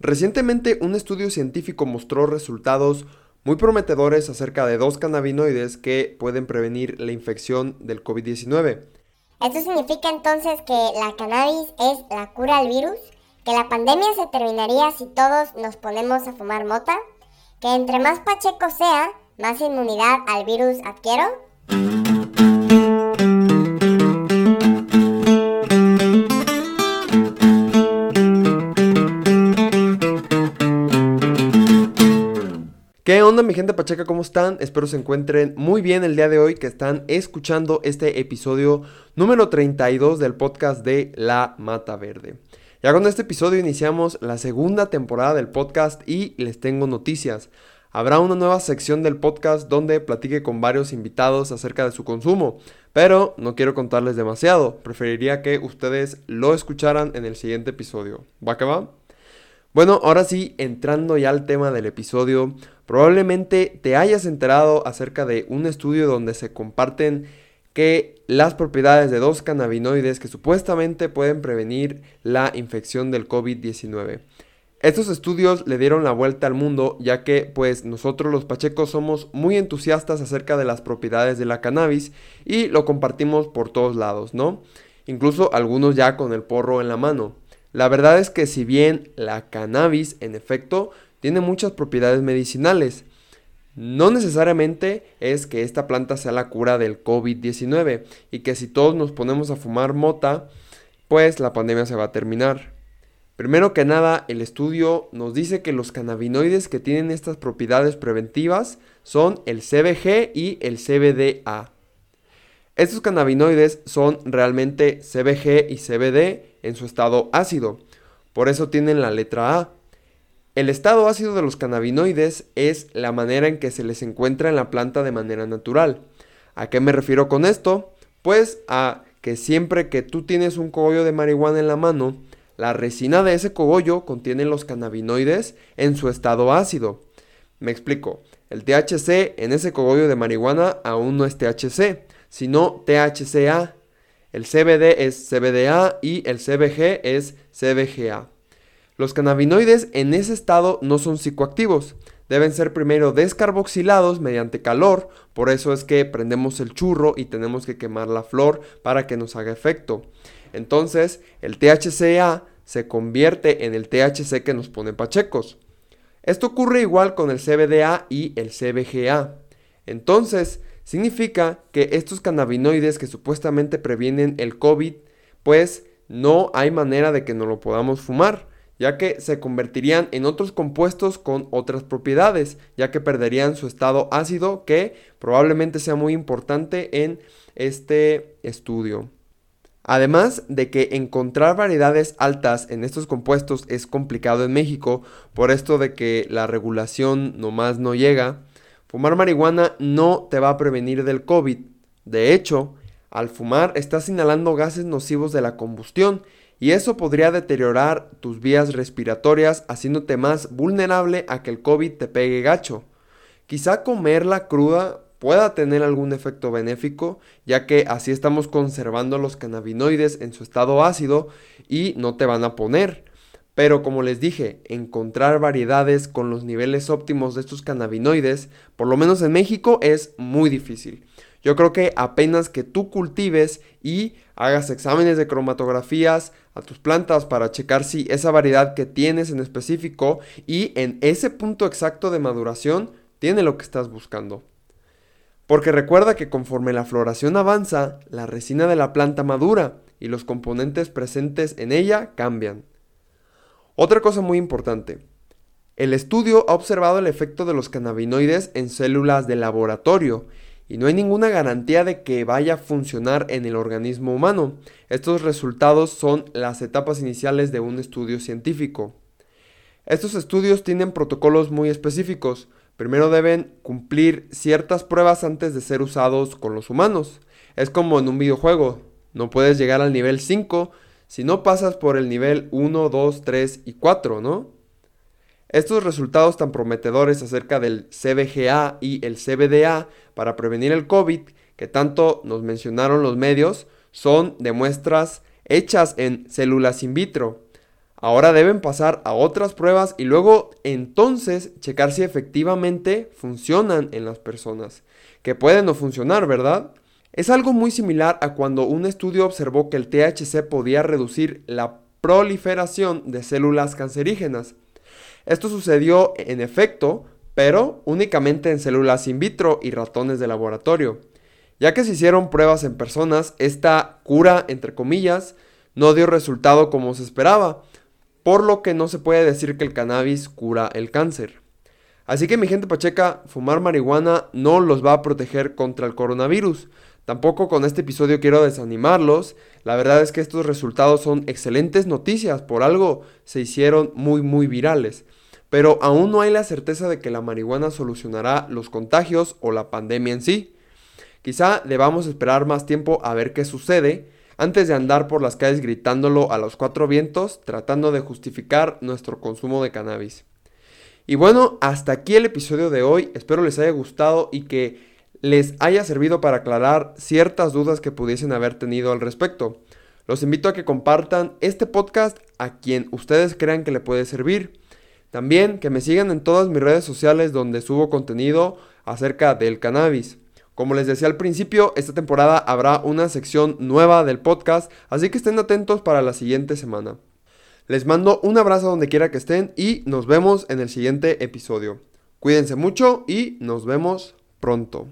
Recientemente un estudio científico mostró resultados muy prometedores acerca de dos cannabinoides que pueden prevenir la infección del COVID-19. ¿Esto significa entonces que la cannabis es la cura al virus? ¿Que la pandemia se terminaría si todos nos ponemos a fumar mota? ¿Que entre más pacheco sea, más inmunidad al virus adquiero? Onda mi gente pacheca? ¿Cómo están? Espero se encuentren muy bien el día de hoy que están escuchando este episodio número 32 del podcast de La Mata Verde. Ya con este episodio iniciamos la segunda temporada del podcast y les tengo noticias. Habrá una nueva sección del podcast donde platique con varios invitados acerca de su consumo, pero no quiero contarles demasiado, preferiría que ustedes lo escucharan en el siguiente episodio. ¿Va que va? Bueno, ahora sí, entrando ya al tema del episodio, probablemente te hayas enterado acerca de un estudio donde se comparten que las propiedades de dos cannabinoides que supuestamente pueden prevenir la infección del COVID-19. Estos estudios le dieron la vuelta al mundo ya que pues nosotros los pachecos somos muy entusiastas acerca de las propiedades de la cannabis y lo compartimos por todos lados, ¿no? Incluso algunos ya con el porro en la mano. La verdad es que si bien la cannabis en efecto tiene muchas propiedades medicinales, no necesariamente es que esta planta sea la cura del COVID-19 y que si todos nos ponemos a fumar mota, pues la pandemia se va a terminar. Primero que nada, el estudio nos dice que los cannabinoides que tienen estas propiedades preventivas son el CBG y el CBDA. Estos cannabinoides son realmente CBG y CBD en su estado ácido, por eso tienen la letra A. El estado ácido de los cannabinoides es la manera en que se les encuentra en la planta de manera natural. ¿A qué me refiero con esto? Pues a que siempre que tú tienes un cogollo de marihuana en la mano, la resina de ese cogollo contiene los cannabinoides en su estado ácido. Me explico, el THC en ese cogollo de marihuana aún no es THC, sino THCA. El CBD es CBDA y el CBG es CBGA. Los cannabinoides en ese estado no son psicoactivos. Deben ser primero descarboxilados mediante calor, por eso es que prendemos el churro y tenemos que quemar la flor para que nos haga efecto. Entonces, el THCA se convierte en el THC que nos pone pachecos. Esto ocurre igual con el CBDA y el CBGA. Entonces, Significa que estos cannabinoides que supuestamente previenen el COVID, pues no hay manera de que no lo podamos fumar, ya que se convertirían en otros compuestos con otras propiedades, ya que perderían su estado ácido, que probablemente sea muy importante en este estudio. Además de que encontrar variedades altas en estos compuestos es complicado en México, por esto de que la regulación nomás no llega, Fumar marihuana no te va a prevenir del COVID. De hecho, al fumar estás inhalando gases nocivos de la combustión y eso podría deteriorar tus vías respiratorias haciéndote más vulnerable a que el COVID te pegue gacho. Quizá comerla cruda pueda tener algún efecto benéfico, ya que así estamos conservando los cannabinoides en su estado ácido y no te van a poner. Pero como les dije, encontrar variedades con los niveles óptimos de estos cannabinoides, por lo menos en México, es muy difícil. Yo creo que apenas que tú cultives y hagas exámenes de cromatografías a tus plantas para checar si esa variedad que tienes en específico y en ese punto exacto de maduración tiene lo que estás buscando. Porque recuerda que conforme la floración avanza, la resina de la planta madura y los componentes presentes en ella cambian. Otra cosa muy importante. El estudio ha observado el efecto de los cannabinoides en células de laboratorio y no hay ninguna garantía de que vaya a funcionar en el organismo humano. Estos resultados son las etapas iniciales de un estudio científico. Estos estudios tienen protocolos muy específicos. Primero deben cumplir ciertas pruebas antes de ser usados con los humanos. Es como en un videojuego. No puedes llegar al nivel 5 si no pasas por el nivel 1, 2, 3 y 4, ¿no? Estos resultados tan prometedores acerca del CBGA y el CBDA para prevenir el COVID, que tanto nos mencionaron los medios, son de muestras hechas en células in vitro. Ahora deben pasar a otras pruebas y luego entonces checar si efectivamente funcionan en las personas. Que pueden no funcionar, ¿verdad? Es algo muy similar a cuando un estudio observó que el THC podía reducir la proliferación de células cancerígenas. Esto sucedió en efecto, pero únicamente en células in vitro y ratones de laboratorio. Ya que se hicieron pruebas en personas, esta cura, entre comillas, no dio resultado como se esperaba, por lo que no se puede decir que el cannabis cura el cáncer. Así que mi gente pacheca, fumar marihuana no los va a proteger contra el coronavirus. Tampoco con este episodio quiero desanimarlos. La verdad es que estos resultados son excelentes noticias, por algo se hicieron muy muy virales. Pero aún no hay la certeza de que la marihuana solucionará los contagios o la pandemia en sí. Quizá debamos esperar más tiempo a ver qué sucede, antes de andar por las calles gritándolo a los cuatro vientos, tratando de justificar nuestro consumo de cannabis. Y bueno, hasta aquí el episodio de hoy, espero les haya gustado y que les haya servido para aclarar ciertas dudas que pudiesen haber tenido al respecto. Los invito a que compartan este podcast a quien ustedes crean que le puede servir. También que me sigan en todas mis redes sociales donde subo contenido acerca del cannabis. Como les decía al principio, esta temporada habrá una sección nueva del podcast, así que estén atentos para la siguiente semana. Les mando un abrazo donde quiera que estén y nos vemos en el siguiente episodio. Cuídense mucho y nos vemos pronto.